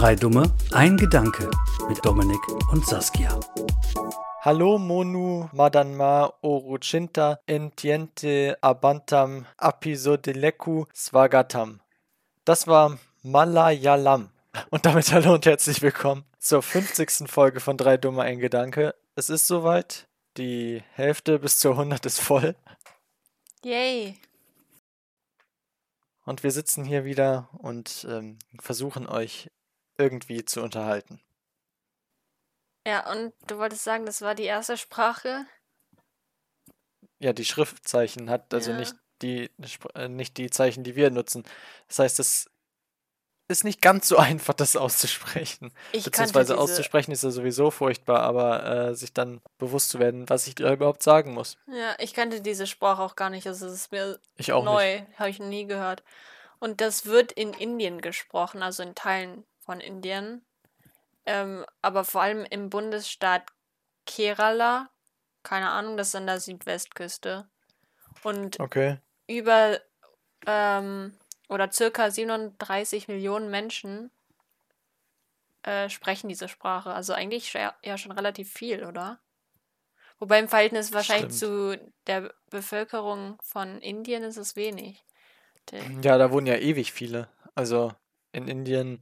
Drei Dumme, ein Gedanke mit Dominik und Saskia. Hallo Monu Madanma Oruchinta Entiente Abantam Apisodeleku Swagatam. Das war Malayalam. Und damit hallo und herzlich willkommen zur 50. Folge von Drei Dumme ein Gedanke. Es ist soweit. Die Hälfte bis zur 100 ist voll. Yay. Und wir sitzen hier wieder und ähm, versuchen euch irgendwie zu unterhalten. Ja, und du wolltest sagen, das war die erste Sprache? Ja, die Schriftzeichen hat also Ja. nicht die äh, nicht die Zeichen, die wir nutzen. Das heißt, es ist nicht ganz so einfach, das auszusprechen. Ich Beziehungsweise diese, auszusprechen ist ja sowieso furchtbar, aber äh, sich dann bewusst zu werden, was ich da überhaupt sagen muss. Ja, ich kannte diese Sprache auch gar nicht. Also es ist mir Ich auch nicht. neu, habe ich nie gehört. Und das wird in Indien gesprochen, also in Teilen von Indien. Ähm, aber vor allem im Bundesstaat Kerala. Keine Ahnung, das ist an der Südwestküste. Und Okay. über ähm, oder circa 37 Millionen Menschen äh, sprechen diese Sprache. Also eigentlich ja, schon relativ viel, oder? Wobei im Verhältnis wahrscheinlich zu der Bevölkerung von Indien ist es wenig. Ja, da wohnen ja ewig viele. Also in Indien,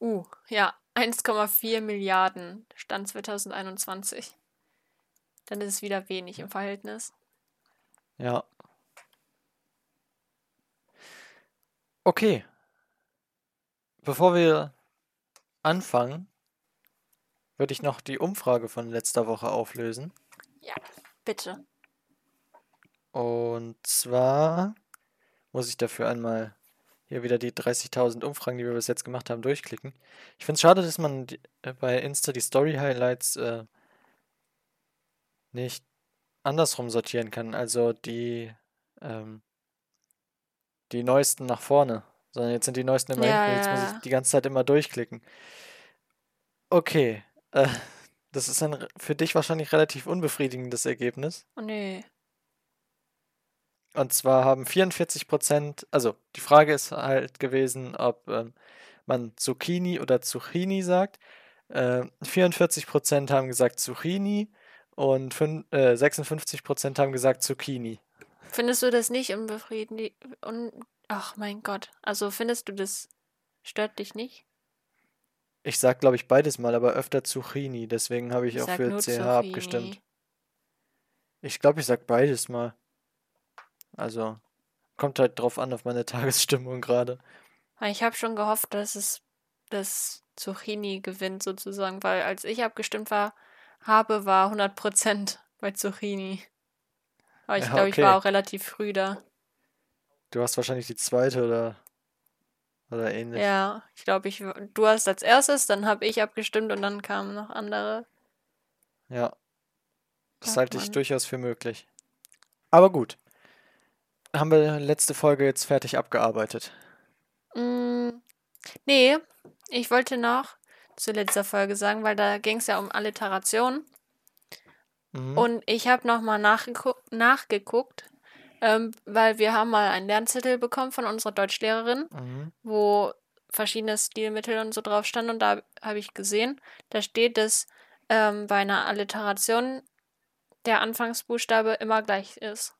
uh, ja, 1,4 Milliarden Stand 2021. Dann ist es wieder wenig im Verhältnis. ja. Okay. Bevor wir anfangen, würde ich noch die Umfrage von letzter Woche auflösen. Ja, bitte. Und zwar muss ich dafür einmal hier wieder die 30.000 Umfragen, die wir bis jetzt gemacht haben, durchklicken. Ich finde es schade, dass man die, äh, bei Insta die Story-Highlights äh, nicht andersrum sortieren kann. Also die, ähm, die neuesten nach vorne. Sondern jetzt sind die neuesten immer Ja, hinten. Jetzt muss ja. ich die ganze Zeit immer durchklicken. Okay. Äh, das ist ein für dich wahrscheinlich relativ unbefriedigendes Ergebnis. Oh nee. Und zwar haben 44 Prozent, also die Frage ist halt gewesen, ob ähm, man Zucchini oder Zucchini sagt. Äh, 44 Prozent haben gesagt Zucchini und fün- äh, 56 Prozent haben gesagt Zucchini. Findest du das nicht unbefriedigend? Un Ach mein Gott. Also findest du das stört dich nicht? Ich sag, glaube ich, beides mal, aber öfter Zucchini. Deswegen habe ich Ich auch für CH abgestimmt. Zucchini. Ich glaube, ich sag beides mal. Also, kommt halt drauf an, auf meine Tagesstimmung gerade. Ich habe schon gehofft, dass es das Zucchini gewinnt sozusagen, weil als ich abgestimmt war, habe, war 100% bei Zucchini. Aber ich Ja, glaube, ich okay. war auch relativ früh da. Du hast wahrscheinlich die zweite oder, oder ähnlich. Ja, ich glaube, ich, du hast als erstes, dann habe ich abgestimmt und dann kamen noch andere. Ja, das Ach, halte ich Mann. durchaus für möglich. Aber gut. Haben wir letzte Folge jetzt fertig abgearbeitet. Mm, nee, ich wollte noch zu letzter Folge sagen, weil da ging es ja um Alliteration. Mhm. Und ich habe nochmal nachgeguckt, nachgeguckt ähm, weil wir haben mal einen Lernzettel bekommen von unserer Deutschlehrerin, Mhm. wo verschiedene Stilmittel und so drauf standen. Und da habe ich gesehen, da steht, dass ähm, bei einer Alliteration der Anfangsbuchstabe immer gleich ist.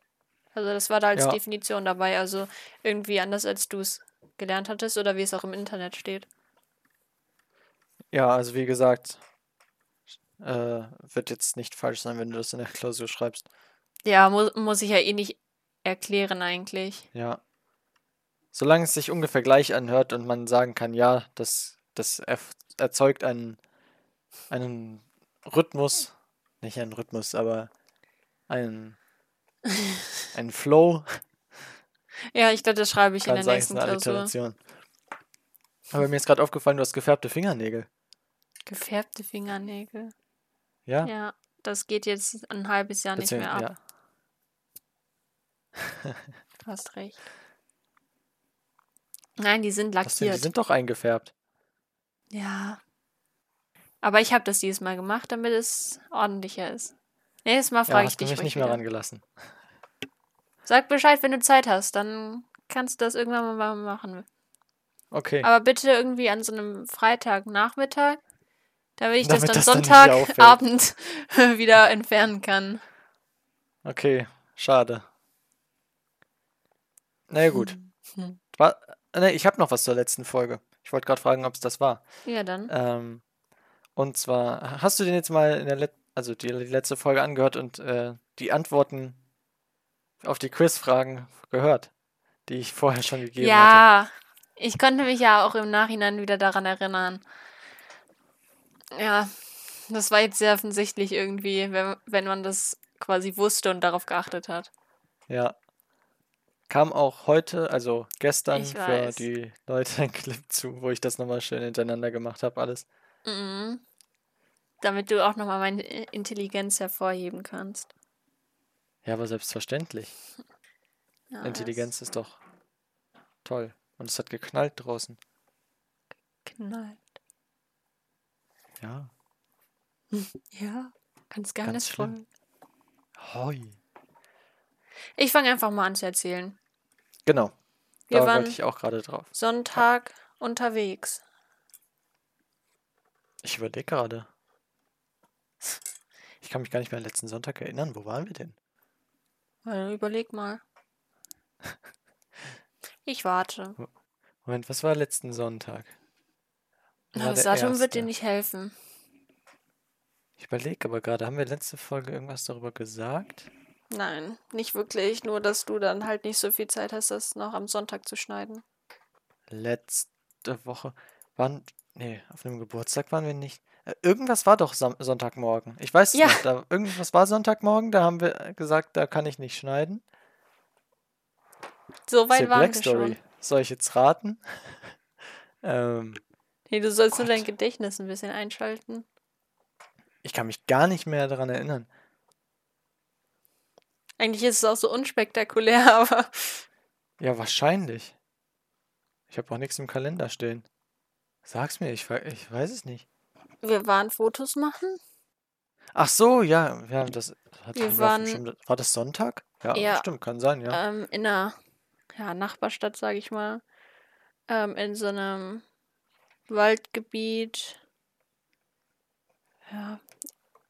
Also das war da als Ja. Definition dabei. Also irgendwie anders, als du es gelernt hattest oder wie es auch im Internet steht. Ja, also wie gesagt, äh, wird jetzt nicht falsch sein, wenn du das in der Klausur schreibst. Ja, mu muss ich ja eh nicht erklären eigentlich. Ja. Solange es sich ungefähr gleich anhört und man sagen kann, ja, das, das erzeugt einen, einen Rhythmus, nicht einen Rhythmus, aber einen, einen Flow, Ja, ich glaube, das schreibe ich in kann der sagen, es ist nächsten Klausur. Aber mir ist gerade aufgefallen, du hast gefärbte Fingernägel. Gefärbte Fingernägel. Ja? Ja, das geht jetzt ein halbes Jahr nicht Beziehungs- mehr ab. ja. Du hast recht. Nein, die sind denn? Die lackiert. sind doch eingefärbt. Ja. Aber ich habe das dieses Mal gemacht, damit es ordentlicher ist. Nächstes Mal Ja, frage ich hast du dich mich ruhig nicht mehr wieder. rangelassen. Sag Bescheid, wenn du Zeit hast, dann kannst du das irgendwann mal machen. Okay. Aber bitte irgendwie an so einem Freitagnachmittag, damit ich Damit das dann. Sonntagabend wieder entfernen kann. Okay, schade. Na ja, gut. Hm. War, ne, ich habe noch was zur letzten Folge. Ich wollte gerade fragen, ob es das war. Ja, dann. Ähm, und zwar, hast du den jetzt mal in der Let also die, die letzte Folge angehört und äh, die Antworten auf die Quizfragen gehört, die ich vorher schon gegeben hatte? Ja, ich konnte mich ja auch im Nachhinein wieder daran erinnern. Ja, das war jetzt sehr offensichtlich irgendwie, wenn, wenn man das quasi wusste und darauf geachtet hat. Ja. Kam auch heute, also gestern für die Leute ein Clip zu, wo ich das nochmal schön hintereinander gemacht habe, alles. Mhm. Damit du auch nochmal meine Intelligenz hervorheben kannst. Ja, aber selbstverständlich. Ja, Intelligenz ist doch toll. Und es hat geknallt draußen. das knallt. Ja. Ja, ganz Ganz geheimnisvoll. Hoi. Ich fange einfach mal an zu erzählen. Genau. Wir da waren wollte ich auch gerade drauf. Sonntag unterwegs. Ich überlege gerade. Ich kann mich gar nicht mehr an letzten Sonntag erinnern. Wo waren wir denn? Äh, Überleg mal. Ich warte. Moment, was war letzten Sonntag? War das Datum wird dir nicht helfen. Ich überlege aber gerade, haben wir letzte Folge irgendwas darüber gesagt? Nein, nicht wirklich. Nur, dass du dann halt nicht so viel Zeit hast, das noch am Sonntag zu schneiden. Letzte Woche. Wann? Nee, auf einem Geburtstag waren wir nicht. Irgendwas war doch Sonntagmorgen. Ich weiß es Ja. noch. Da, irgendwas war Sonntagmorgen, da haben wir gesagt, da kann ich nicht schneiden. So weit waren Black wir Story. schon. Soll ich jetzt raten? ähm, Nee, du sollst nur Gott. dein Gedächtnis ein bisschen einschalten. ich kann mich gar nicht mehr daran erinnern. Eigentlich ist es auch so unspektakulär, aber Ja, wahrscheinlich. Ich habe auch nichts im Kalender stehen. Sag's mir, ich, ich weiß es nicht. Wir waren Fotos machen. Ach so, ja, ja, das hat Wir war waren- bestimmt, war das Sonntag? Ja, Ja. stimmt, kann sein, ja. Ähm, in einer ja, Nachbarstadt, sage ich mal. Ähm, in so einem Waldgebiet. Ja.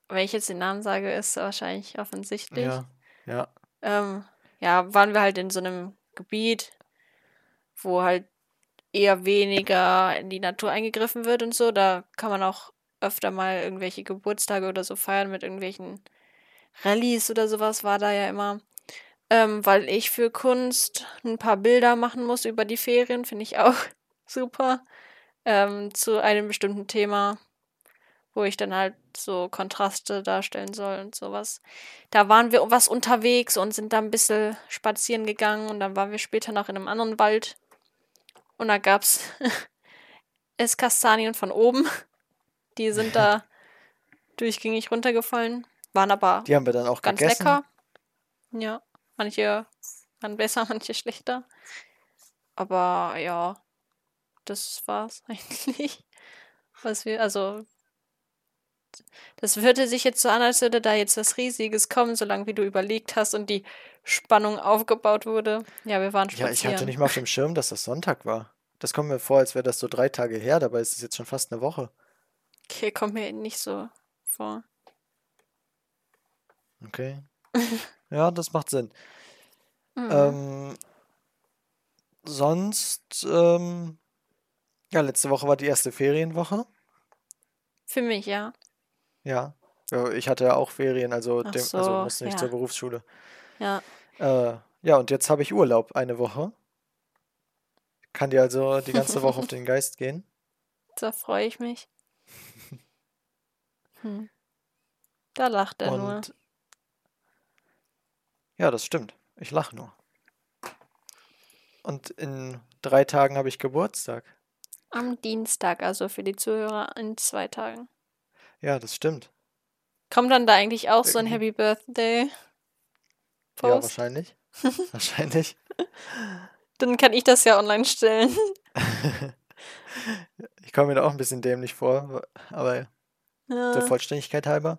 Wenn ich jetzt den Namen sage, ist wahrscheinlich offensichtlich. Ja, ja. Ähm, ja, waren wir halt in so einem Gebiet, wo halt eher weniger in die Natur eingegriffen wird und so. Da kann man auch öfter mal irgendwelche Geburtstage oder so feiern mit irgendwelchen Rallyes oder sowas war da ja immer. Ähm, weil ich für Kunst ein paar Bilder machen muss über die Ferien, finde ich auch super. Ähm, zu einem bestimmten Thema, wo ich dann halt so Kontraste darstellen soll und sowas. Da waren wir was unterwegs und sind da ein bisschen spazieren gegangen und dann waren wir später noch in einem anderen Wald. Und da gab's Esskastanien von oben. Die sind da durchgängig runtergefallen. Waren aber Die haben wir dann auch ganz gegessen. lecker. Ja, manche waren besser, manche schlechter. Aber ja, das war's eigentlich. Was wir, also, das würde sich jetzt so an, als würde da jetzt was Riesiges kommen, solange wie du überlegt hast und die Spannung aufgebaut wurde. Ja, wir waren Ja, spazieren. ich hatte nicht mal auf dem Schirm, dass das Sonntag war. Das kommt mir vor, als wäre das so drei Tage her, dabei ist es jetzt schon fast eine Woche. Okay, kommt mir nicht so vor. Okay. Ja, das macht Sinn. Mhm. Ähm, sonst, ähm, ja, letzte Woche war die erste Ferienwoche. Für mich, ja. Ja. Ich hatte ja auch Ferien, also, dem, so, also musste nicht ja. zur Berufsschule. Ja. Äh, ja, und jetzt habe ich Urlaub eine Woche. Kann dir also die ganze Woche auf den Geist gehen. Da freue ich mich. Hm. Da lacht er nur. Und ja, das stimmt. Ich lache nur. Und in drei Tagen habe ich Geburtstag. Am Dienstag, also für die Zuhörer in zwei Tagen. Ja, das stimmt. Kommt dann da eigentlich auch so ein Happy Birthday Ja, Post? wahrscheinlich. Wahrscheinlich. Dann kann ich das ja online stellen. Ich komme mir da auch ein bisschen dämlich vor, aber der Ja. Vollständigkeit halber.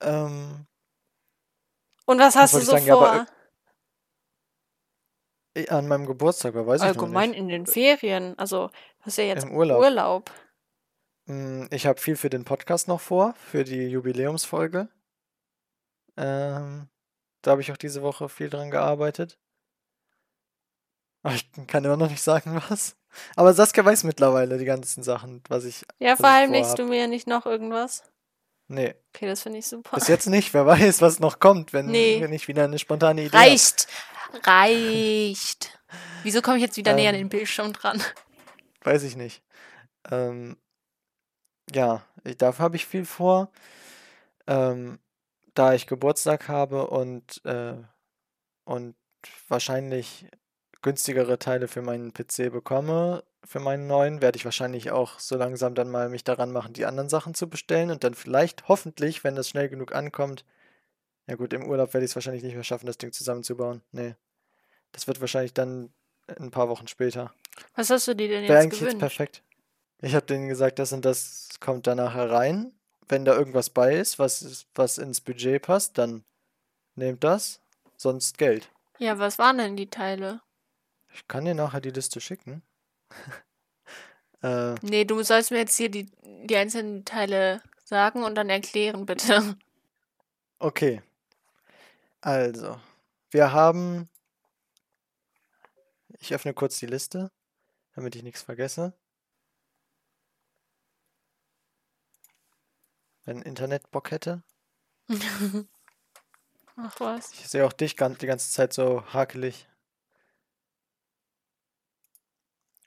Ähm, Und was hast du wollte ich so sagen? Ja, vor? aber Eh, An meinem Geburtstag, weiß ich noch Allgemein nicht. in den Ferien. Also, du hast ja jetzt Im Urlaub. Urlaub. Mm, Ich habe viel für den Podcast noch vor, für die Jubiläumsfolge. Ähm, da habe ich auch diese Woche viel dran gearbeitet. Aber ich kann immer noch nicht sagen, was. Aber Saskia weiß mittlerweile die ganzen Sachen, was ich. Ja, ich verheimlichst du mir nicht noch irgendwas? Nee, Okay, das finde ich super. bis jetzt nicht. Wer weiß, was noch kommt, wenn, Nee. wenn ich wieder eine spontane Idee hab. Reicht. Reicht. Wieso komme ich jetzt wieder näher an Ähm. den Bildschirm dran? Weiß ich nicht. Ähm, ja, ich, dafür habe ich viel vor. Ähm, da ich Geburtstag habe und, äh, und wahrscheinlich günstigere Teile für meinen PC bekomme, für meinen neuen, werde ich wahrscheinlich auch so langsam dann mal mich daran machen, die anderen Sachen zu bestellen und dann vielleicht, hoffentlich, wenn das schnell genug ankommt, ja gut, im Urlaub werde ich es wahrscheinlich nicht mehr schaffen, das Ding zusammenzubauen. Nee. Das wird wahrscheinlich dann ein paar Wochen später. Was hast du dir denn Wäre jetzt eigentlich jetzt gewünscht? perfekt. Ich habe denen gesagt, das und das kommt da nachher rein. Wenn da irgendwas bei ist, was, ist- was ins Budget passt, dann nehmt das, sonst Geld. Ja, was waren denn die Teile? Ich kann dir nachher die Liste schicken. äh, Nee, du sollst mir jetzt hier die, die einzelnen Teile sagen und dann erklären, bitte. okay. Also, wir haben. Ich öffne kurz die Liste, damit ich nichts vergesse. Wenn Internet Bock hätte. Ach was. Ich sehe auch dich die ganze Zeit so hakelig.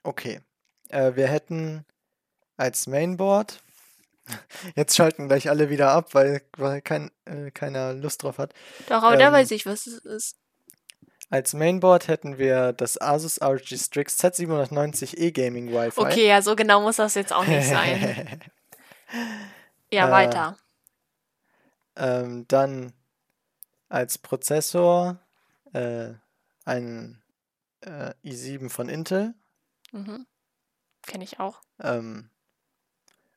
Okay. Äh, wir hätten als Mainboard. Jetzt schalten gleich alle wieder ab, weil, weil kein, äh, keiner Lust drauf hat. Doch, aber da Ähm, weiß ich, was es ist. Als Mainboard hätten wir das Asus ROG Strix Z790E Gaming Wi-Fi. Okay, ja, so genau muss das jetzt auch nicht sein. Ja, Äh, weiter. ähm, dann als Prozessor äh, ein äh, i7 von Intel. Mhm. Kenne ich auch. Ähm,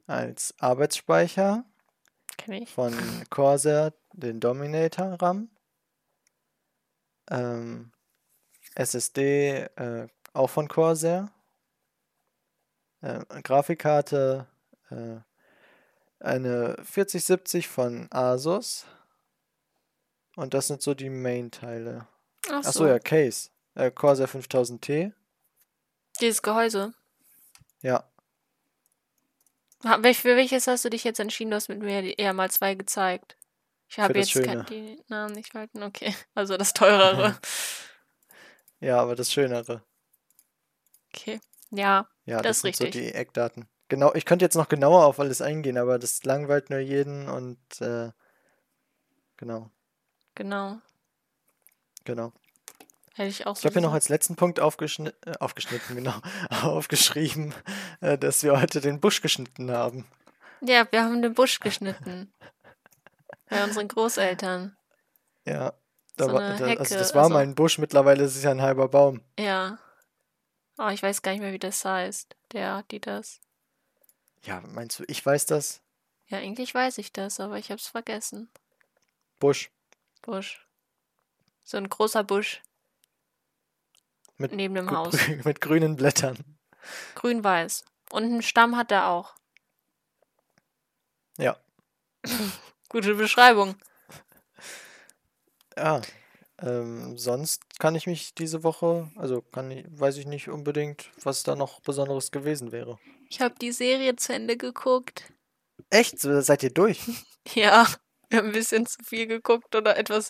als Arbeitsspeicher Kenne ich. von Corsair den Dominator RAM. Ähm, SSD äh, auch von Corsair. Äh, Grafikkarte äh, eine 4070 von Asus. Und das sind so die Main-Teile. Ach Achso, so, ja, Case. Äh, Corsair 5000T. Dieses Gehäuse. Ja, Für welches hast du dich jetzt entschieden? Du hast mit mir eher mal zwei gezeigt. Ich habe jetzt die Namen nicht verhalten. Okay, also das teurere. ja, aber das Schönere. Okay, ja, Ja, Das das ist sind so richtig. die Eckdaten. Genau, ich könnte jetzt noch genauer auf alles eingehen, aber das langweilt nur jeden und äh, genau, genau. genau. Hätte ich auch Ich so habe hier noch als letzten Punkt aufgeschni äh, aufgeschnitten, genau, aufgeschrieben, äh, dass wir heute den Busch geschnitten haben. Ja, wir haben den Busch geschnitten. Bei unseren Großeltern. Ja, da So war, da, also das war also- mal ein Busch, mittlerweile ist es ja ein halber Baum. Ja. Oh, ich weiß gar nicht mehr, wie das heißt. Der, die das. Ja, meinst du, ich weiß das? Ja, eigentlich weiß ich das, aber ich hab's vergessen. Busch Busch. So ein großer Busch mit, neben dem Haus. mit grünen Blättern. Grün-weiß. Und einen Stamm hat er auch. Ja, Gute Beschreibung. ja. Ähm, sonst kann ich mich diese Woche, also kann ich, weiß ich nicht unbedingt, was da noch Besonderes gewesen wäre. Ich habe die Serie zu Ende geguckt. Echt? So, Seid ihr durch? Ja, wir haben ein bisschen zu viel geguckt oder etwas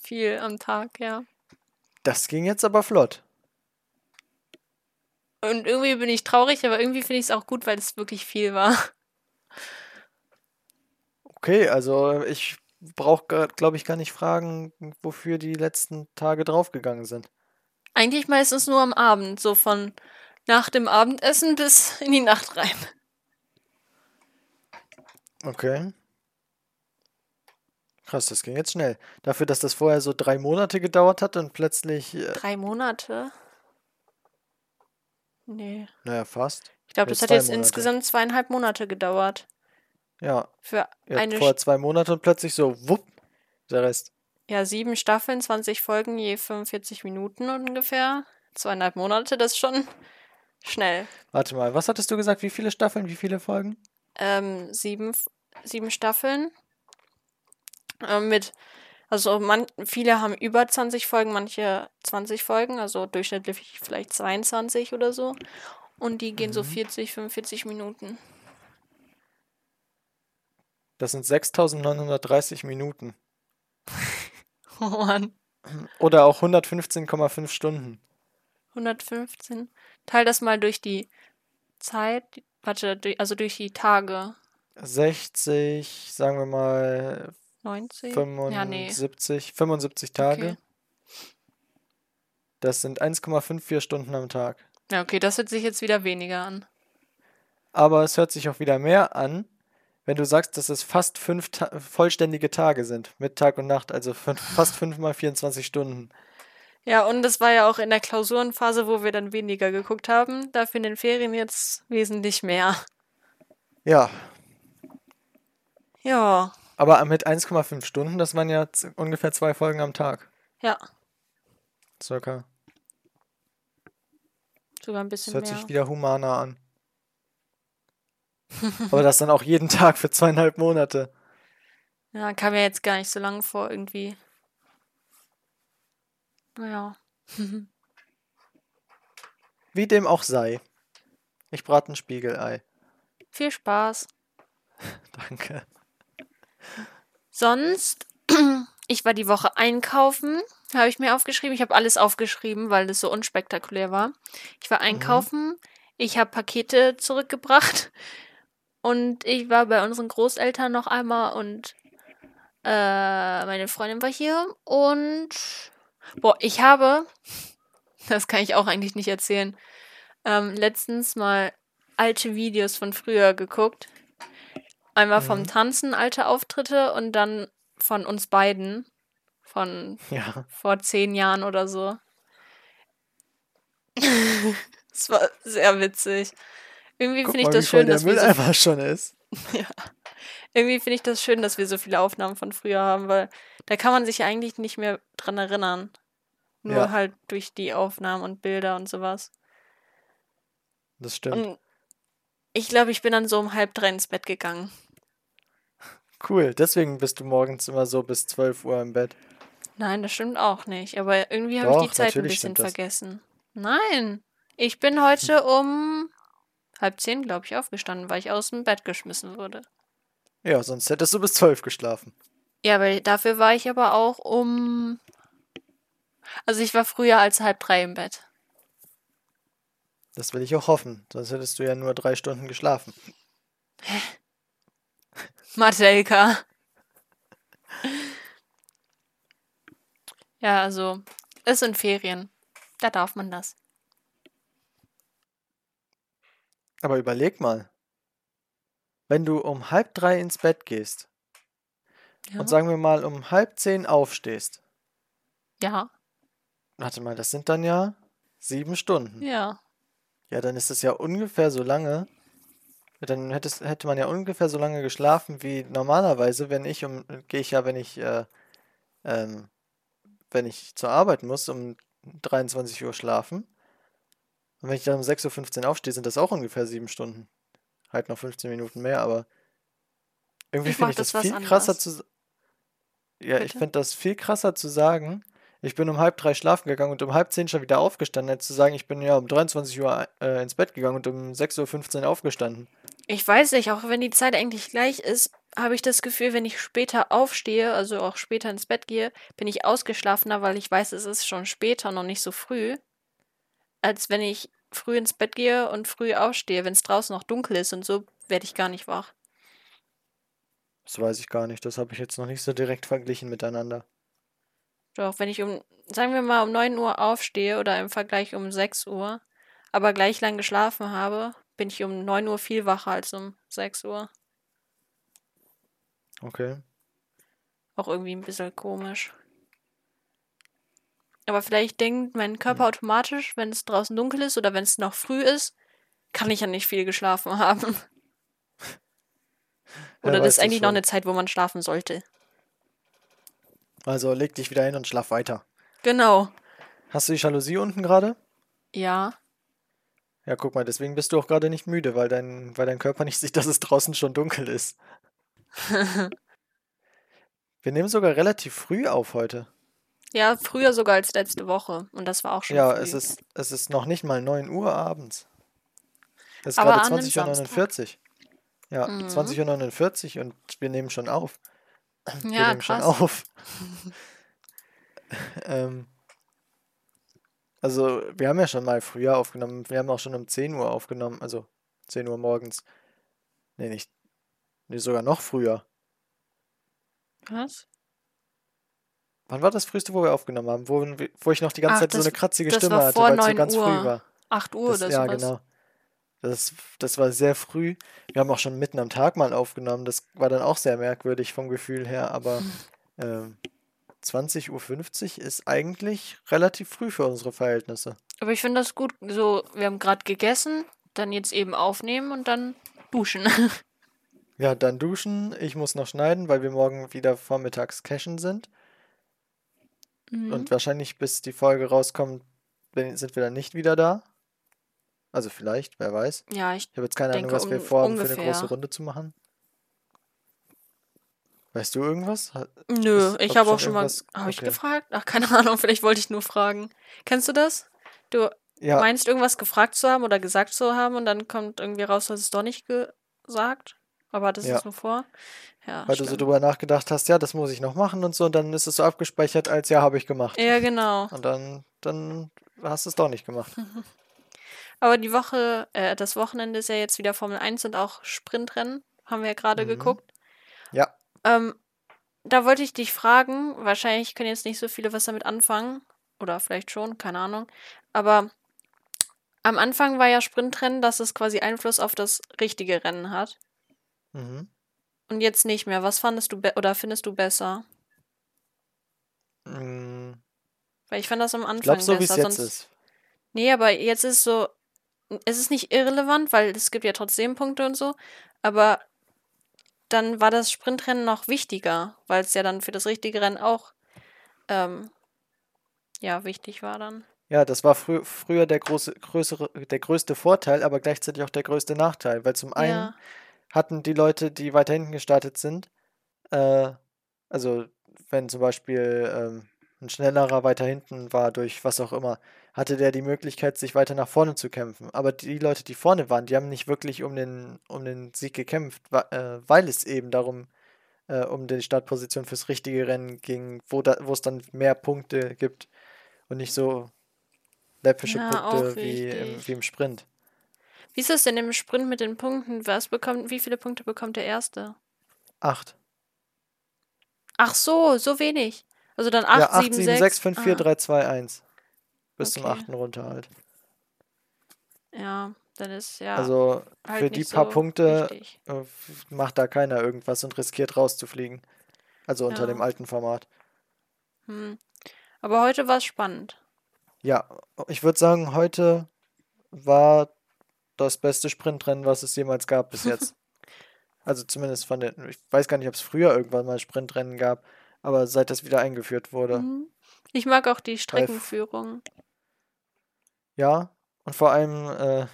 viel am Tag, ja. Das ging jetzt aber flott. Und irgendwie bin ich traurig, aber irgendwie finde ich es auch gut, weil es wirklich viel war. Okay, also ich brauche, glaube ich, gar nicht fragen, wofür die letzten Tage draufgegangen sind. Eigentlich meistens nur am Abend, so von nach dem Abendessen bis in die Nacht rein. Okay. Krass, das ging jetzt schnell. Dafür, dass das vorher so drei Monate gedauert hat und plötzlich, äh, Drei Monate? Nee. naja, fast. Ich glaube, das hat jetzt Monate. insgesamt zweieinhalb Monate gedauert. Ja, Für ja eine, vorher zwei Monate und plötzlich so, wupp, der Rest. ja, sieben Staffeln, 20 Folgen, je 45 Minuten ungefähr. zweieinhalb Monate, das ist schon schnell. Warte mal, was hattest du gesagt? Wie viele Staffeln, wie viele Folgen? Ähm, sieben, sieben Staffeln. Ähm, mit, also man, viele haben über 20 Folgen, manche 20 Folgen, also durchschnittlich vielleicht 22 oder so. Und die gehen so Mhm. 40, 45 Minuten. Das sind 6930 Minuten. Oh Mann. Oder auch 115,5 Stunden. 115. Teil das mal durch die Zeit. Warte, also durch die Tage. 60, sagen wir mal 90? 75, Ja, nee. 75 Tage. Okay. Das sind 1,54 Stunden am Tag. Ja, okay, das hört sich jetzt wieder weniger an. Aber es hört sich auch wieder mehr an, wenn du sagst, dass es fast fünf Ta vollständige Tage sind. Mit Tag und Nacht, also fast fünf mal 24 Stunden. Ja, und das war ja auch in der Klausurenphase, wo wir dann weniger geguckt haben. Dafür in den Ferien jetzt wesentlich mehr. Ja, Ja, aber mit 1,5 Stunden, das waren ja ungefähr zwei Folgen am Tag. ja, Circa. sogar ein Das bisschen hört mehr. sich wieder humaner an. Aber das dann auch jeden Tag für zweieinhalb Monate. Ja, kam mir jetzt gar nicht so lang vor, irgendwie. Naja. Wie dem auch sei. Ich brate ein Spiegelei. Viel Spaß. Danke. Sonst, ich war die Woche einkaufen, habe ich mir aufgeschrieben. Ich habe alles aufgeschrieben, weil es so unspektakulär war. Ich war einkaufen, ich habe Pakete zurückgebracht und ich war bei unseren Großeltern noch einmal und äh, meine Freundin war hier und boah, ich habe, das kann ich auch eigentlich nicht erzählen, ähm, letztens mal alte Videos von früher geguckt. Einmal vom Mhm. Tanzen, alte Auftritte und dann von uns beiden. Von Ja. vor zehn Jahren oder so. Es war sehr witzig. Irgendwie finde ich das schön, dass wir so, schon ist. irgendwie finde ich das schön, dass wir so viele Aufnahmen von früher haben, weil da kann man sich ja eigentlich nicht mehr dran erinnern. Nur Ja. halt durch die Aufnahmen und Bilder und sowas. Das stimmt. Und ich glaube, ich bin dann so um halb drei ins Bett gegangen. Cool. Deswegen bist du morgens immer so bis 12 Uhr im Bett. Nein, das stimmt auch nicht. Aber irgendwie habe ich die Zeit ein bisschen vergessen. Nein, ich bin heute um halb zehn, glaube ich, aufgestanden, weil ich aus dem Bett geschmissen wurde. Ja, sonst hättest du bis 12 geschlafen. Ja, weil dafür war ich aber auch um. Also ich war früher als halb drei im Bett. Das will ich auch hoffen. Sonst hättest du ja nur drei Stunden geschlafen. Matelka. Ja, also, es sind Ferien. Da darf man das. Aber überleg mal. Wenn du um halb drei ins Bett gehst Ja. und sagen wir mal um halb zehn aufstehst. Ja, Warte mal, das sind dann ja sieben Stunden. ja. Ja, dann ist es ja ungefähr so lange. Dann hättest, hätte man ja ungefähr so lange geschlafen wie normalerweise, wenn ich um, gehe ich ja, wenn ich, äh, ähm, wenn ich zur Arbeit muss, um 23 Uhr schlafen. Und wenn ich dann um 6.15 Uhr aufstehe, sind das auch ungefähr sieben Stunden. Halt noch 15 Minuten mehr, aber irgendwie Ich finde ich das viel krasser anders. zu. Ja, ich Bitte? finde das viel krasser zu sagen, ich bin um halb drei schlafen gegangen und um halb zehn schon wieder aufgestanden, als zu sagen, ich bin ja um 23 Uhr äh, ins Bett gegangen und um 6.15 Uhr aufgestanden. Ich weiß nicht, auch wenn die Zeit eigentlich gleich ist, habe ich das Gefühl, wenn ich später aufstehe, also auch später ins Bett gehe, bin ich ausgeschlafener, weil ich weiß, es ist schon später, noch nicht so früh, als wenn ich früh ins Bett gehe und früh aufstehe. Wenn es draußen noch dunkel ist und so, werde ich gar nicht wach. Das weiß ich gar nicht, das habe ich jetzt noch nicht so direkt verglichen miteinander. Doch, wenn ich um, sagen wir mal, um 9 Uhr aufstehe oder im Vergleich um 6 Uhr, aber gleich lang geschlafen habe, bin ich um 9 Uhr viel wacher als um 6 Uhr. Okay. Auch irgendwie ein bisschen komisch. Aber vielleicht denkt mein Körper automatisch, wenn es draußen dunkel ist oder wenn es noch früh ist, kann ich ja nicht viel geschlafen haben. Oder weiß das ist eigentlich noch schon. eine Zeit, wo man schlafen sollte. Also leg dich wieder hin und schlaf weiter. Genau. Hast du die Jalousie unten gerade? Ja. Ja, guck mal, deswegen bist du auch gerade nicht müde, weil dein, weil dein Körper nicht sieht, dass es draußen schon dunkel ist. Wir nehmen sogar relativ früh auf heute. Ja, früher sogar als letzte Woche. Und das war auch schon Ja, früh. es ist, es ist noch nicht mal 9 Uhr abends. Es ist Aber gerade an einem 20.49 Uhr. Ja, Mhm. 20.49 Uhr und wir nehmen schon auf. Ja, nehmen schon krass. auf. ähm, also, wir haben ja schon mal früher aufgenommen. Wir haben auch schon um 10 Uhr aufgenommen. Also, 10 Uhr morgens. Nee, nicht. Nee, sogar noch früher. Was? Wann war das früheste, wo wir aufgenommen haben? Wo, wo ich noch die ganze Ach, Zeit so das- eine kratzige Stimme hatte, weil es so 9 ganz früh Uhr. war. 8 Uhr Das, oder ja, sowas. genau. Das, das war sehr früh. Wir haben auch schon mitten am Tag mal aufgenommen. Das war dann auch sehr merkwürdig vom Gefühl her, aber ähm, 20.50 Uhr ist eigentlich relativ früh für unsere Verhältnisse. Aber ich finde das gut. So, wir haben gerade gegessen, dann jetzt eben aufnehmen und dann duschen. Ja, dann duschen. Ich muss noch schneiden, weil wir morgen wieder vormittags cashen sind. Mhm. Und wahrscheinlich, bis die Folge rauskommt, sind wir dann nicht wieder da. Also vielleicht, wer weiß. ja, ich Ich habe jetzt keine Ahnung, denke was wir vorhaben, für eine ungefähr. große Runde zu machen. Weißt du irgendwas? Nö, Ist- ich habe auch schon mal. Habe ich okay. gefragt? Ach, keine Ahnung, vielleicht wollte ich nur fragen. Kennst du das? Du Ja, meinst, irgendwas gefragt zu haben oder gesagt zu haben und dann kommt irgendwie raus, dass es doch nicht gesagt? Aber hattest du Ja. es nur vor? Ja, weil du so stimmt. drüber nachgedacht hast, ja, das muss ich noch machen und so, und dann ist es so abgespeichert, als ja, habe ich gemacht. Ja, genau. Und dann, dann hast du es doch nicht gemacht. Aber die Woche, äh, das Wochenende ist ja jetzt wieder Formel 1 und auch Sprintrennen. Haben wir ja gerade Mhm. geguckt. Ja, Ähm, da wollte ich dich fragen, wahrscheinlich können jetzt nicht so viele was damit anfangen. Oder vielleicht schon, keine Ahnung. Aber am Anfang war ja Sprintrennen, dass es quasi Einfluss auf das richtige Rennen hat. mhm. Und jetzt nicht mehr. Was fandest du oder findest du besser? Mm, Weil ich fand das am Ich Anfang glaube, so wie es besser. jetzt sonst ist. Nee, aber jetzt ist so, es ist nicht irrelevant, weil es gibt ja trotzdem Punkte und so, aber dann war das Sprintrennen noch wichtiger, weil es ja dann für das richtige Rennen auch ähm, ja wichtig war dann. Ja, das war frü früher der große, größere, der größte Vorteil, aber gleichzeitig auch der größte Nachteil, weil zum einen Ja, hatten die Leute, die weiter hinten gestartet sind, äh, also wenn zum Beispiel ähm, ein schnellerer weiter hinten war durch was auch immer, hatte der die Möglichkeit, sich weiter nach vorne zu kämpfen. Aber die Leute, die vorne waren, die haben nicht wirklich um den, um den Sieg gekämpft, äh, weil es eben darum, äh, um die Startposition fürs richtige Rennen ging, wo, da, wo es dann mehr Punkte gibt und nicht so läppische ja, Punkte wie im, wie im Sprint. Wie ist das denn im Sprint mit den Punkten? Was bekommt, wie viele Punkte bekommt der Erste? Acht. Ach so, so wenig. Also dann Ja, 8, 8, 7, 7, 6. 6, 5, 4, Ah, 3, 2, 1. Bis zum okay. achten runter halt. Ja, dann ist ja Also für halt die nicht paar so Punkte wichtig. äh, macht da keiner irgendwas und riskiert rauszufliegen. Also unter dem Ja. alten Format. Hm. Aber heute war es spannend. Ja, ich würde sagen, heute war das beste Sprintrennen, was es jemals gab bis jetzt. Also zumindest von den, ich weiß gar nicht, ob es früher irgendwann mal Sprintrennen gab, aber seit das wieder eingeführt wurde. Mhm. Ich mag auch die Streckenführung. Ja, und vor allem äh,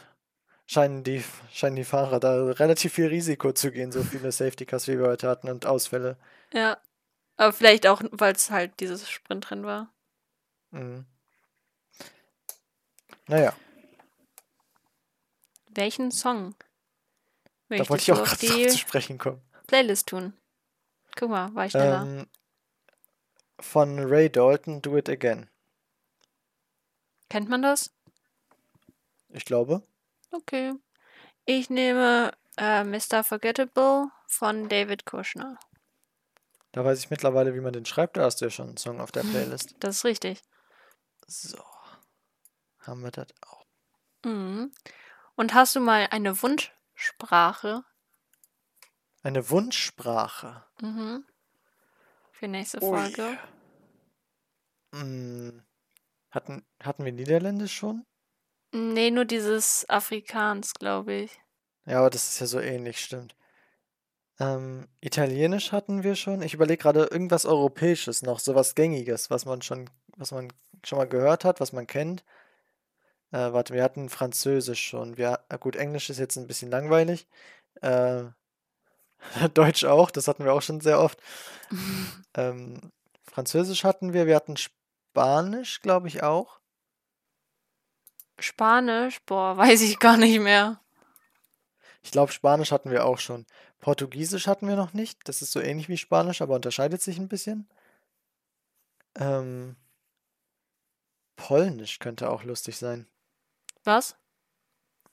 scheinen die, scheinen die Fahrer da relativ viel Risiko zu gehen, so viele Safety Cars wie wir heute hatten und Ausfälle. Ja. Aber vielleicht auch, weil es halt dieses Sprintrennen war. Mhm. Naja, Welchen Song da wollte möchtest ich auch gerade zu sprechen kommen. Playlist tun? Guck mal, war ich schneller. Ähm, von Ray Dalton, Do It Again. Kennt man das? Ich glaube. Okay. Ich nehme äh, Mr. Forgettable von David Kushner. Da weiß ich mittlerweile, wie man den schreibt. Da hast du ja schon einen Song auf der Playlist. Das ist richtig. So, haben wir das auch. Mhm. Und hast du mal eine Wunschsprache Eine Wunschsprache. mhm. Für nächste. Folge? Mm, hatten, hatten wir Niederländisch schon? Nee, nur dieses Afrikaans, glaube ich. Ja, aber das ist ja so ähnlich, stimmt. Ähm, Italienisch hatten wir schon. Ich überlege gerade irgendwas Europäisches noch, sowas Gängiges, was man schon, was man schon mal gehört hat, was man kennt. Äh, warte, wir hatten Französisch schon. Wir, äh, gut, Englisch ist jetzt ein bisschen langweilig. Äh, Deutsch auch, das hatten wir auch schon sehr oft. ähm, Französisch hatten wir, wir hatten Spanisch, glaube ich, auch. Spanisch? Boah, weiß ich gar nicht mehr. Ich glaube, Spanisch hatten wir auch schon. Portugiesisch hatten wir noch nicht. Das ist so ähnlich wie Spanisch, aber unterscheidet sich ein bisschen. Ähm, Polnisch könnte auch lustig sein. Was?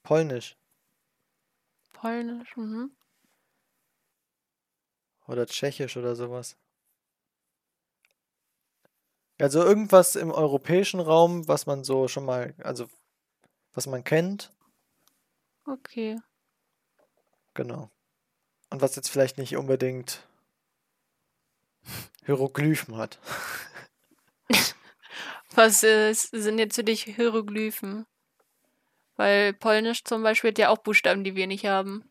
Polnisch. Polnisch, mhm. Oder Tschechisch oder sowas. Also irgendwas im europäischen Raum, was man so schon mal, also was man kennt. Okay. Genau. Und was jetzt vielleicht nicht unbedingt Hieroglyphen hat. Was äh, sind jetzt für dich Hieroglyphen? Weil Polnisch zum Beispiel hat ja auch Buchstaben, die wir nicht haben.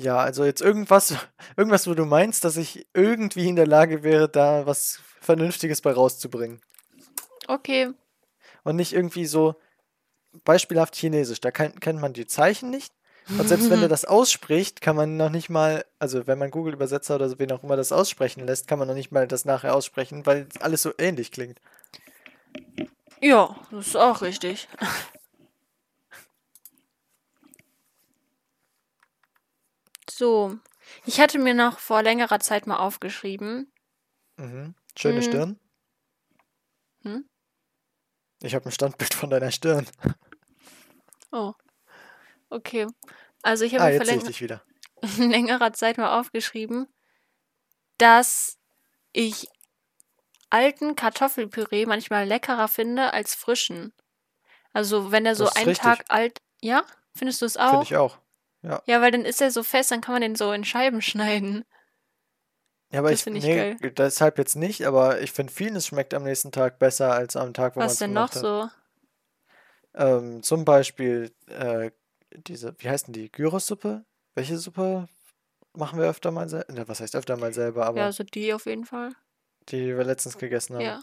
Ja, also jetzt irgendwas, irgendwas, wo du meinst, dass ich irgendwie in der Lage wäre, da was Vernünftiges bei rauszubringen. Okay. Und nicht irgendwie so beispielhaft Chinesisch. Da kann, kennt man die Zeichen nicht. Und selbst wenn er das ausspricht, kann man noch nicht mal, also wenn man Google-Übersetzer oder so, wen auch immer das aussprechen lässt, kann man noch nicht mal das nachher aussprechen, weil alles so ähnlich klingt. Ja, das ist auch richtig. So, ich hatte mir noch vor längerer Zeit mal aufgeschrieben. Mhm. Schöne Hm. Stirn. Hm? Ich habe ein Standbild von deiner Stirn. Oh, okay. Also ich habe Ah, mir vor läng längerer Zeit mal aufgeschrieben, dass ich alten Kartoffelpüree manchmal leckerer finde als frischen. Also wenn er so einen richtig. Tag alt, ja, findest du es Finde auch? ich auch. Ja, weil dann ist er so fest, dann kann man den so in Scheiben schneiden. Ja, aber Das ich, finde ich nee, deshalb jetzt nicht, aber ich finde vieles schmeckt am nächsten Tag besser als am Tag, wo man Was es denn noch gemacht hat. so? Ähm, zum Beispiel äh, diese, wie heißt denn die? Gyros-Suppe? Welche Suppe machen wir öfter mal selber? Ne, was heißt öfter mal selber, aber Ja, so die auf jeden Fall. die wir letztens gegessen haben. Ja,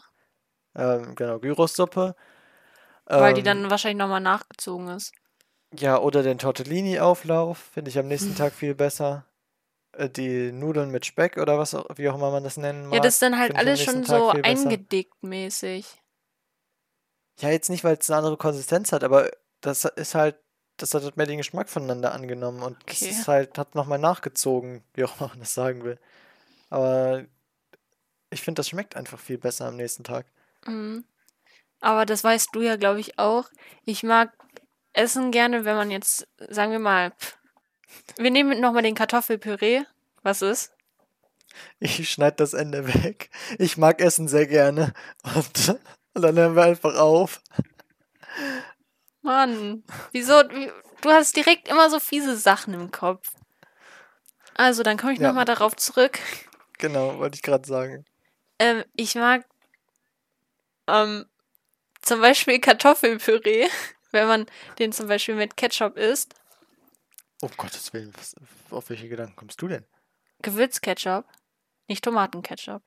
Ähm, genau, Gyros-Suppe. weil die Ähm, dann wahrscheinlich nochmal nachgezogen ist. Ja, oder den Tortellini-Auflauf finde ich am nächsten Tag viel besser. Äh, Die Nudeln mit Speck oder was auch, wie auch immer man das nennen mag. Ja, das ist dann halt alles schon Tag so eingedickt mäßig. Ja, jetzt nicht, weil es eine andere Konsistenz hat, aber das ist halt, das hat halt mehr den Geschmack voneinander angenommen und das Okay. ist halt, hat nochmal nachgezogen, wie auch immer man das sagen will. Aber ich finde, das schmeckt einfach viel besser am nächsten Tag. Mhm. Aber das weißt du ja, glaube ich, auch. Ich mag Essen gerne, wenn man jetzt, sagen wir mal, wir nehmen nochmal den Kartoffelpüree. Was ist? Ich schneide das Ende weg. Ich mag Essen sehr gerne. Und, und dann hören wir einfach auf. Mann, wieso? Wie, du hast direkt immer so fiese Sachen im Kopf. Also, dann komme ich Ja. nochmal darauf zurück. Genau, wollte ich gerade sagen. Ähm, ich mag ähm, zum Beispiel Kartoffelpüree, wenn man den zum Beispiel mit Ketchup isst. Um Gottes Willen, was, auf welche Gedanken kommst du denn? Gewürzketchup, nicht Tomatenketchup.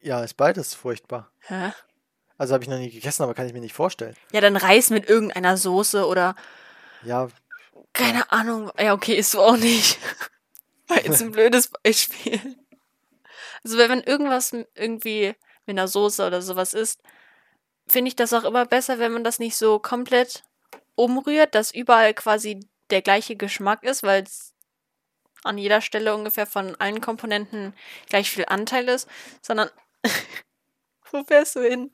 Ja, ist beides furchtbar. Hä? Also habe ich noch nie gegessen, aber kann ich mir nicht vorstellen. Ja, dann Reis mit irgendeiner Soße oder Ja, keine Ahnung. Ja, okay, ist so auch nicht. War jetzt ein blödes Beispiel. Also wenn man irgendwas irgendwie mit einer Soße oder sowas isst, finde ich das auch immer besser, wenn man das nicht so komplett umrührt, dass überall quasi der gleiche Geschmack ist, weil es an jeder Stelle ungefähr von allen Komponenten gleich viel Anteil ist, sondern wo fährst du hin?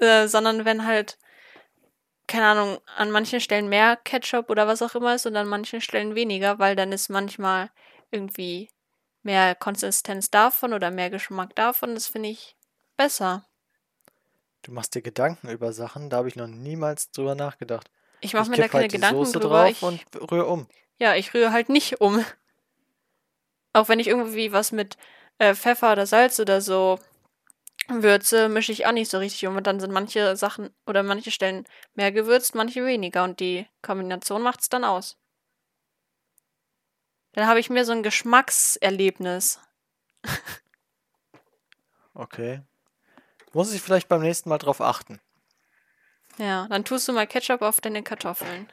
Äh, sondern wenn halt keine Ahnung, an manchen Stellen mehr Ketchup oder was auch immer ist und an manchen Stellen weniger, weil dann ist manchmal irgendwie mehr Konsistenz davon oder mehr Geschmack davon. Das finde ich besser. Du machst dir Gedanken über Sachen, da habe ich noch niemals drüber nachgedacht. Ich mache mir da keine halt die Gedanken Soße drüber. drauf Ich, und rühre um. ja, ich rühre halt nicht um. Auch wenn ich irgendwie was mit äh, Pfeffer oder Salz oder so würze, mische ich auch nicht so richtig um. Und dann sind manche Sachen oder manche Stellen mehr gewürzt, manche weniger. Und die Kombination macht es dann aus. Dann habe ich mir so ein Geschmackserlebnis. Okay. Muss ich vielleicht beim nächsten Mal drauf achten. Ja, dann tust du mal Ketchup auf deine Kartoffeln.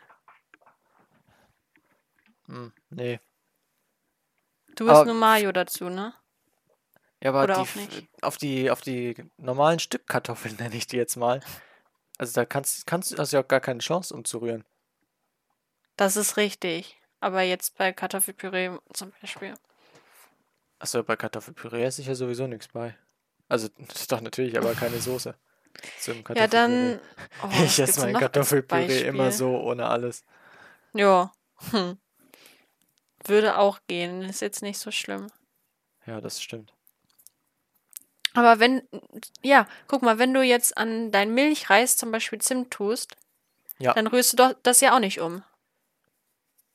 Hm, nee. Du Aber- nur Mayo dazu, ne? Ja, aber die, auf die auf die normalen Stückkartoffeln nenne ich die jetzt mal. Also da kannst kannst hast du ja auch gar keine Chance umzurühren. Das ist richtig. Aber jetzt bei Kartoffelpüree zum Beispiel. Achso, bei Kartoffelpüree ich ja sowieso nichts bei. Also doch natürlich, aber keine Soße. Zum Ja, dann. Kartoffelpüree. Oh, ich esse mein Kartoffelpüree immer so ohne alles. Ja. Hm. Würde auch gehen. Ist jetzt nicht so schlimm. Ja, das stimmt. Aber wenn. Ja, guck mal, wenn du jetzt an dein Milchreis zum Beispiel Zimt tust, Ja. dann rührst du doch das ja auch nicht um.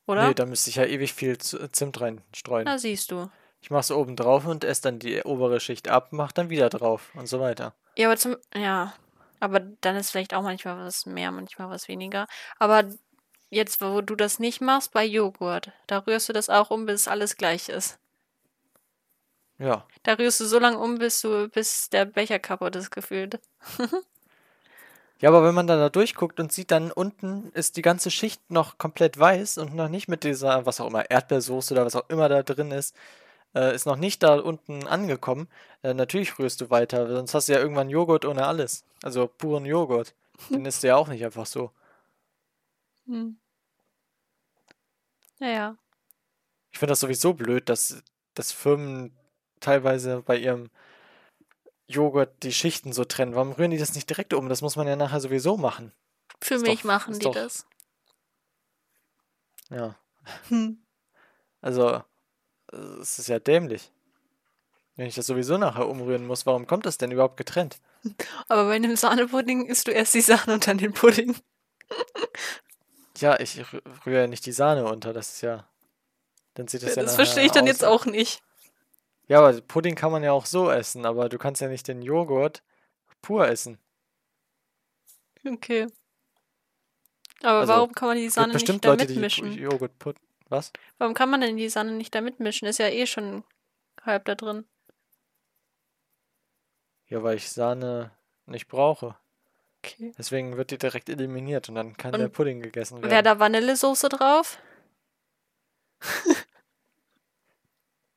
Oder? Nee, da müsste ich ja ewig viel Zimt reinstreuen. Na, siehst du. Ich mache es oben drauf und esse dann die obere Schicht ab, mach dann wieder drauf und so weiter. Ja, aber zum. Ja. Aber dann ist vielleicht auch manchmal was mehr, manchmal was weniger. Aber jetzt, wo du das nicht machst, bei Joghurt, da rührst du das auch um, bis alles gleich ist. Ja, Da rührst du so lange um, bis du, bis der Becher kaputt ist, gefühlt. Ja, aber wenn man dann da durchguckt und sieht, dann unten ist die ganze Schicht noch komplett weiß und noch nicht mit dieser, was auch immer, Erdbeersoße oder was auch immer da drin ist, äh, ist noch nicht da unten angekommen, äh, natürlich rührst du weiter, sonst hast du ja irgendwann Joghurt ohne alles. Also puren Joghurt. Den isst du ja auch nicht einfach so. Hm. Naja. Ich finde das sowieso blöd, dass, dass Firmen teilweise bei ihrem Joghurt die Schichten so trennen. Warum rühren die das nicht direkt um? Das muss man ja nachher sowieso machen. Für Ist mich doch- machen die doch- das. Ja. Hm. Also, es ist ja dämlich. Wenn ich das sowieso nachher umrühren muss, warum kommt das denn überhaupt getrennt? Aber bei einem Sahnepudding isst du erst die Sahne und dann den Pudding. Ja, ich rü- rühre ja nicht die Sahne unter, das ist ja. Dann sieht das ja Das verstehe ich dann aus, jetzt auch nicht. Ja, aber Pudding kann man ja auch so essen, aber du kannst ja nicht den Joghurt pur essen. Okay. Aber Also, warum kann man die Sahne nicht da Leute, die mitmischen? Joghurt put. Was? Warum kann man denn die Sahne nicht da mitmischen? Ist ja eh schon halb da drin. Ja, weil ich Sahne nicht brauche. Okay. Deswegen wird die direkt eliminiert und dann kann der Und Pudding gegessen werden. Wäre da Vanillesoße drauf?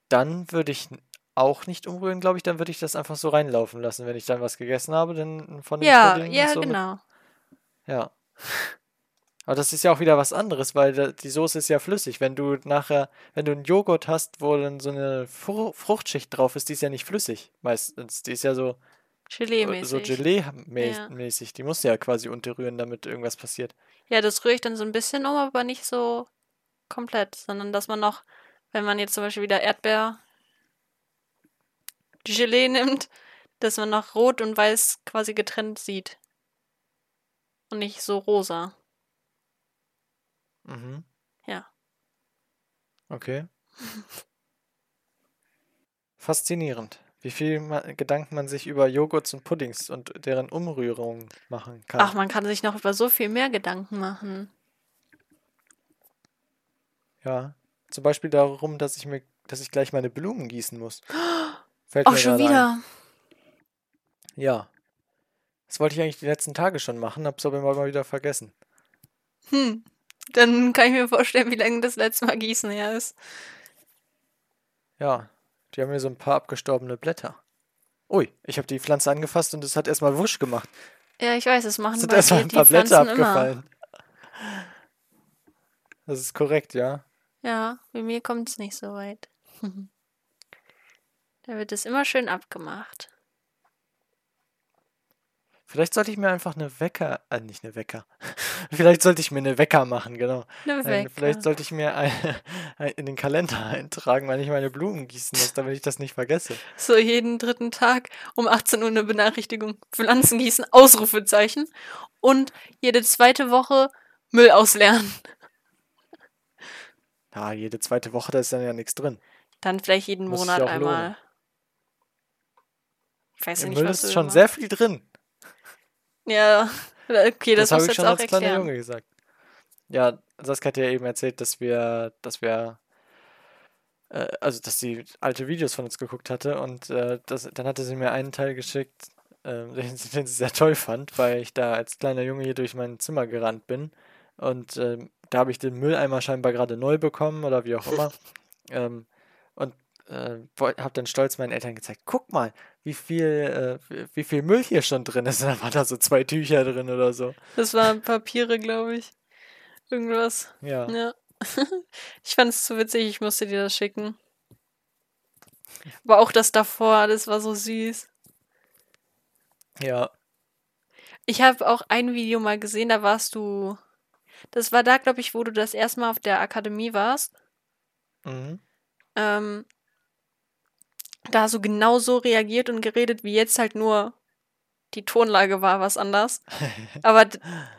Dann würde ich auch nicht umrühren, glaube ich. Dann würde ich das einfach so reinlaufen lassen. Wenn ich dann was gegessen habe, dann von dem Ja, Pudding ja, so mit- genau. Ja. Aber das ist ja auch wieder was anderes, weil die Soße ist ja flüssig. Wenn du nachher, wenn du einen Joghurt hast, wo dann so eine Fru Fruchtschicht drauf ist, die ist ja nicht flüssig meistens. Die ist ja so, so Gelee-mäßig. Gelee-mäßig. Die musst du ja quasi unterrühren, damit irgendwas passiert. Ja, das rühre ich dann so ein bisschen um, aber nicht so komplett, sondern dass man noch, wenn man jetzt zum Beispiel wieder Erdbeer Gelee nimmt, dass man noch rot und weiß quasi getrennt sieht. Und nicht so rosa. Mhm. Ja. Okay. Faszinierend, wie viel ma Gedanken man sich über Joghurts und Puddings und deren Umrührung machen kann. Ach, man kann sich noch über so viel mehr Gedanken machen. Ja. Zum Beispiel darum, dass ich mir, dass ich gleich meine Blumen gießen muss. Fällt Auch mir schon gerade ein. wieder. Ja. Das wollte ich eigentlich die letzten Tage schon machen, hab's aber immer mal wieder vergessen. Hm. Dann kann ich mir vorstellen, wie lange das letzte Mal Gießen her ist. Ja. Die haben mir so ein paar abgestorbene Blätter. Ui, ich habe die Pflanze angefasst und es hat erstmal wusch gemacht. Ja, ich weiß, es machen sind erstmal ein paar Blätter Pflanzen immer. abgefallen. Das ist korrekt, ja. Ja, bei mir kommt es nicht so weit. da wird es immer schön abgemacht. Vielleicht sollte ich mir einfach eine Wecker, äh, nicht eine Wecker. Vielleicht sollte ich mir eine Wecker machen, genau. Eine Nein, vielleicht Wecker. sollte ich mir ein, ein, in den Kalender eintragen, weil ich meine Blumen gießen muss, damit ich das nicht vergesse. So jeden dritten Tag um 18 Uhr eine Benachrichtigung. Pflanzen gießen, Ausrufezeichen. Und jede zweite Woche Müll ausleeren. Ja, jede zweite Woche, da ist dann ja nichts drin. Dann vielleicht jeden Muss Monat einmal. lohnen. Ich weiß Im nicht, Müll was ist schon immer- sehr viel drin. Ja, okay, das, Das habe ich schon als kleiner erklären. Junge gesagt. Ja, Saskia hat ja eben erzählt, dass wir, dass wir, äh, also dass sie alte Videos von uns geguckt hatte und äh, das, dann hatte sie mir einen Teil geschickt, ähm, den, den sie sehr toll fand, weil ich da als kleiner Junge hier durch mein Zimmer gerannt bin. Und ähm, da habe ich den Mülleimer scheinbar gerade neu bekommen oder wie auch immer. ähm, und äh, habe dann stolz meinen Eltern gezeigt, guck mal, wie viel, äh, wie- viel Müll hier schon drin ist. Dann waren da so zwei Tücher drin oder so. Das waren Papiere, glaube ich. Irgendwas. Ja. Ja. ich fand es so witzig, ich musste dir das schicken. Aber auch das davor, das war so süß. Ja. Ich habe auch ein Video mal gesehen, da warst du. Das war da, glaube ich, wo du das erste Mal auf der Akademie warst. Mhm. Ähm, da hast du genau so reagiert und geredet, wie jetzt halt nur die Tonlage war was anders. Aber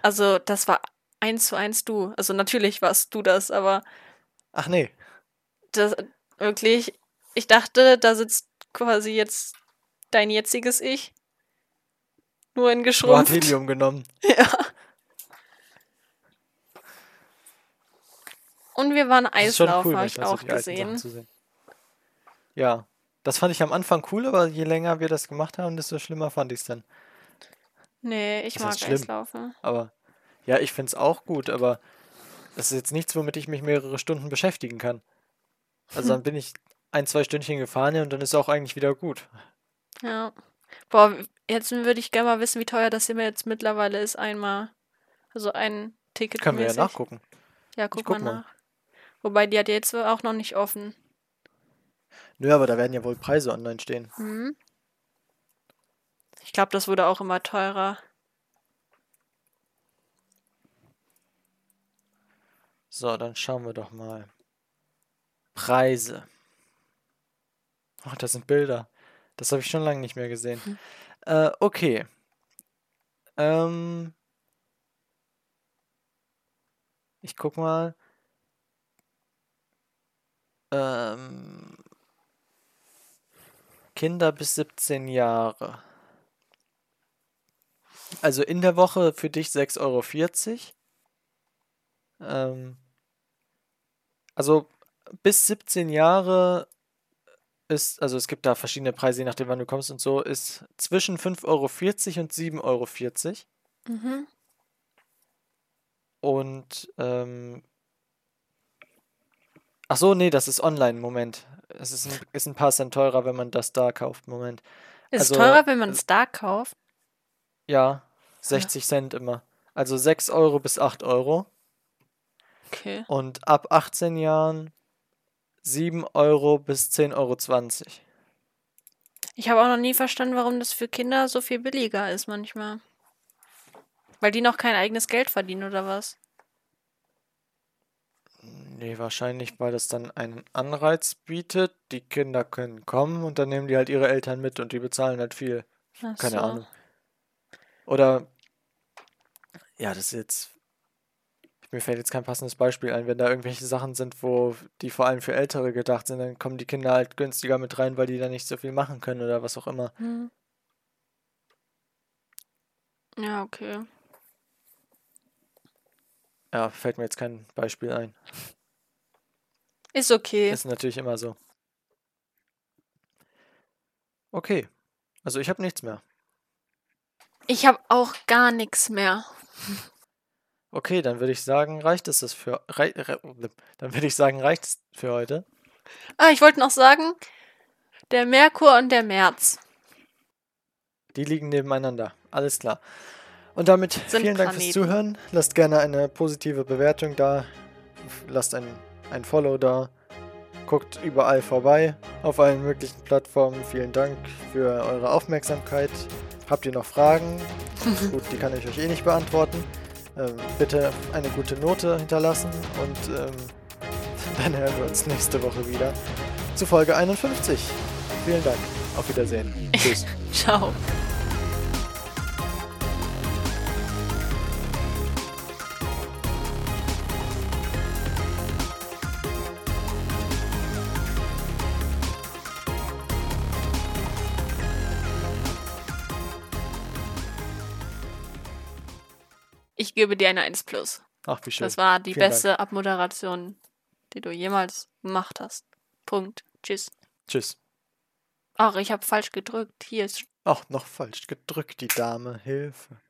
also das war eins zu eins du. Also natürlich warst du das, aber Ach nee. das wirklich, ich dachte, da sitzt quasi jetzt dein jetziges Ich. Nur in Nur hat geschrumpft. Helium genommen. Ja. Und wir waren Eislaufen, cool, habe ich so auch gesehen. Ja. Das fand ich am Anfang cool, aber je länger wir das gemacht haben, desto schlimmer fand ich es dann. Nee, ich Was mag schlimm? Eislaufen. Aber ja, ich finde es auch gut, aber das ist jetzt nichts, womit ich mich mehrere Stunden beschäftigen kann. Also dann bin ich ein, zwei Stündchen gefahren und dann ist auch eigentlich wieder gut. Ja. Boah, jetzt würde ich gerne mal wissen, wie teuer das immer jetzt mittlerweile ist, einmal. Also ein Ticket Können wir ja nachgucken. Ja, guck, guck mal mal. nach. Wobei, die hat jetzt auch noch nicht offen. Nö, aber da werden ja wohl Preise online stehen. Hm? Ich glaube, das wurde auch immer teurer. So, dann schauen wir doch mal. Preise. Ach, das sind Bilder. Das habe ich schon lange nicht mehr gesehen. Hm. Äh, okay. Ähm, ich guck mal. Ähm, Kinder bis 17 Jahre. Also in der Woche für dich 6,40 Euro. Ähm, also bis 17 Jahre ist, also es gibt da verschiedene Preise, je nachdem wann du kommst und so, ist zwischen 5,40 Euro und 7,40 Euro. Mhm. Und, ähm, ach so, nee, das ist online, Moment. Es ist ein, ist ein paar Cent teurer, wenn man das da kauft, Moment. Ist Also, teurer, wenn man äh, es da kauft? Ja, 60 Cent immer. Also 6 Euro bis 8 Euro. Okay. Und ab 18 Jahren 7 Euro bis 10,20 Euro. Ich habe auch noch nie verstanden, warum das für Kinder so viel billiger ist manchmal. Weil die noch kein eigenes Geld verdienen oder was? Nee, wahrscheinlich, weil das dann einen Anreiz bietet. Die Kinder können kommen und dann nehmen die halt ihre Eltern mit und die bezahlen halt viel. Ach Keine so. Ahnung. Oder, ja, das ist jetzt, mir fällt jetzt kein passendes Beispiel ein. Wenn da irgendwelche Sachen sind, wo die vor allem für Ältere gedacht sind, dann kommen die Kinder halt günstiger mit rein, weil die da nicht so viel machen können oder was auch immer. Hm. Ja, okay. Ja, fällt mir jetzt kein Beispiel ein. Ist okay. Ist natürlich immer so. Okay. Also ich habe nichts mehr. Ich habe auch gar nichts mehr. Okay, dann würde ich sagen, reicht es das für rei, re, dann würde ich sagen, reicht es für heute. Ah, ich wollte noch sagen, der Merkur und der März. Die liegen nebeneinander. Alles klar. Und damit Sind vielen Dank fürs. Zuhören. Lasst gerne eine positive Bewertung da. Lasst ein, ein Follow da. Guckt überall vorbei. Auf allen möglichen Plattformen. Vielen Dank für eure Aufmerksamkeit. Habt ihr noch Fragen? Gut, die kann ich euch eh nicht beantworten. Ähm, bitte eine gute Note hinterlassen und ähm, dann hören wir uns nächste Woche wieder zu Folge 51. Vielen Dank. Auf Wiedersehen. Tschüss. Ciao. Gebe dir eine 1 plus. Ach, wie schön. Das war die Vielen Dank. beste Abmoderation, die du jemals gemacht hast. Punkt. Tschüss. Tschüss. Ach, ich habe falsch gedrückt. Hier ist. Ach, noch falsch gedrückt, die Dame. Hilfe.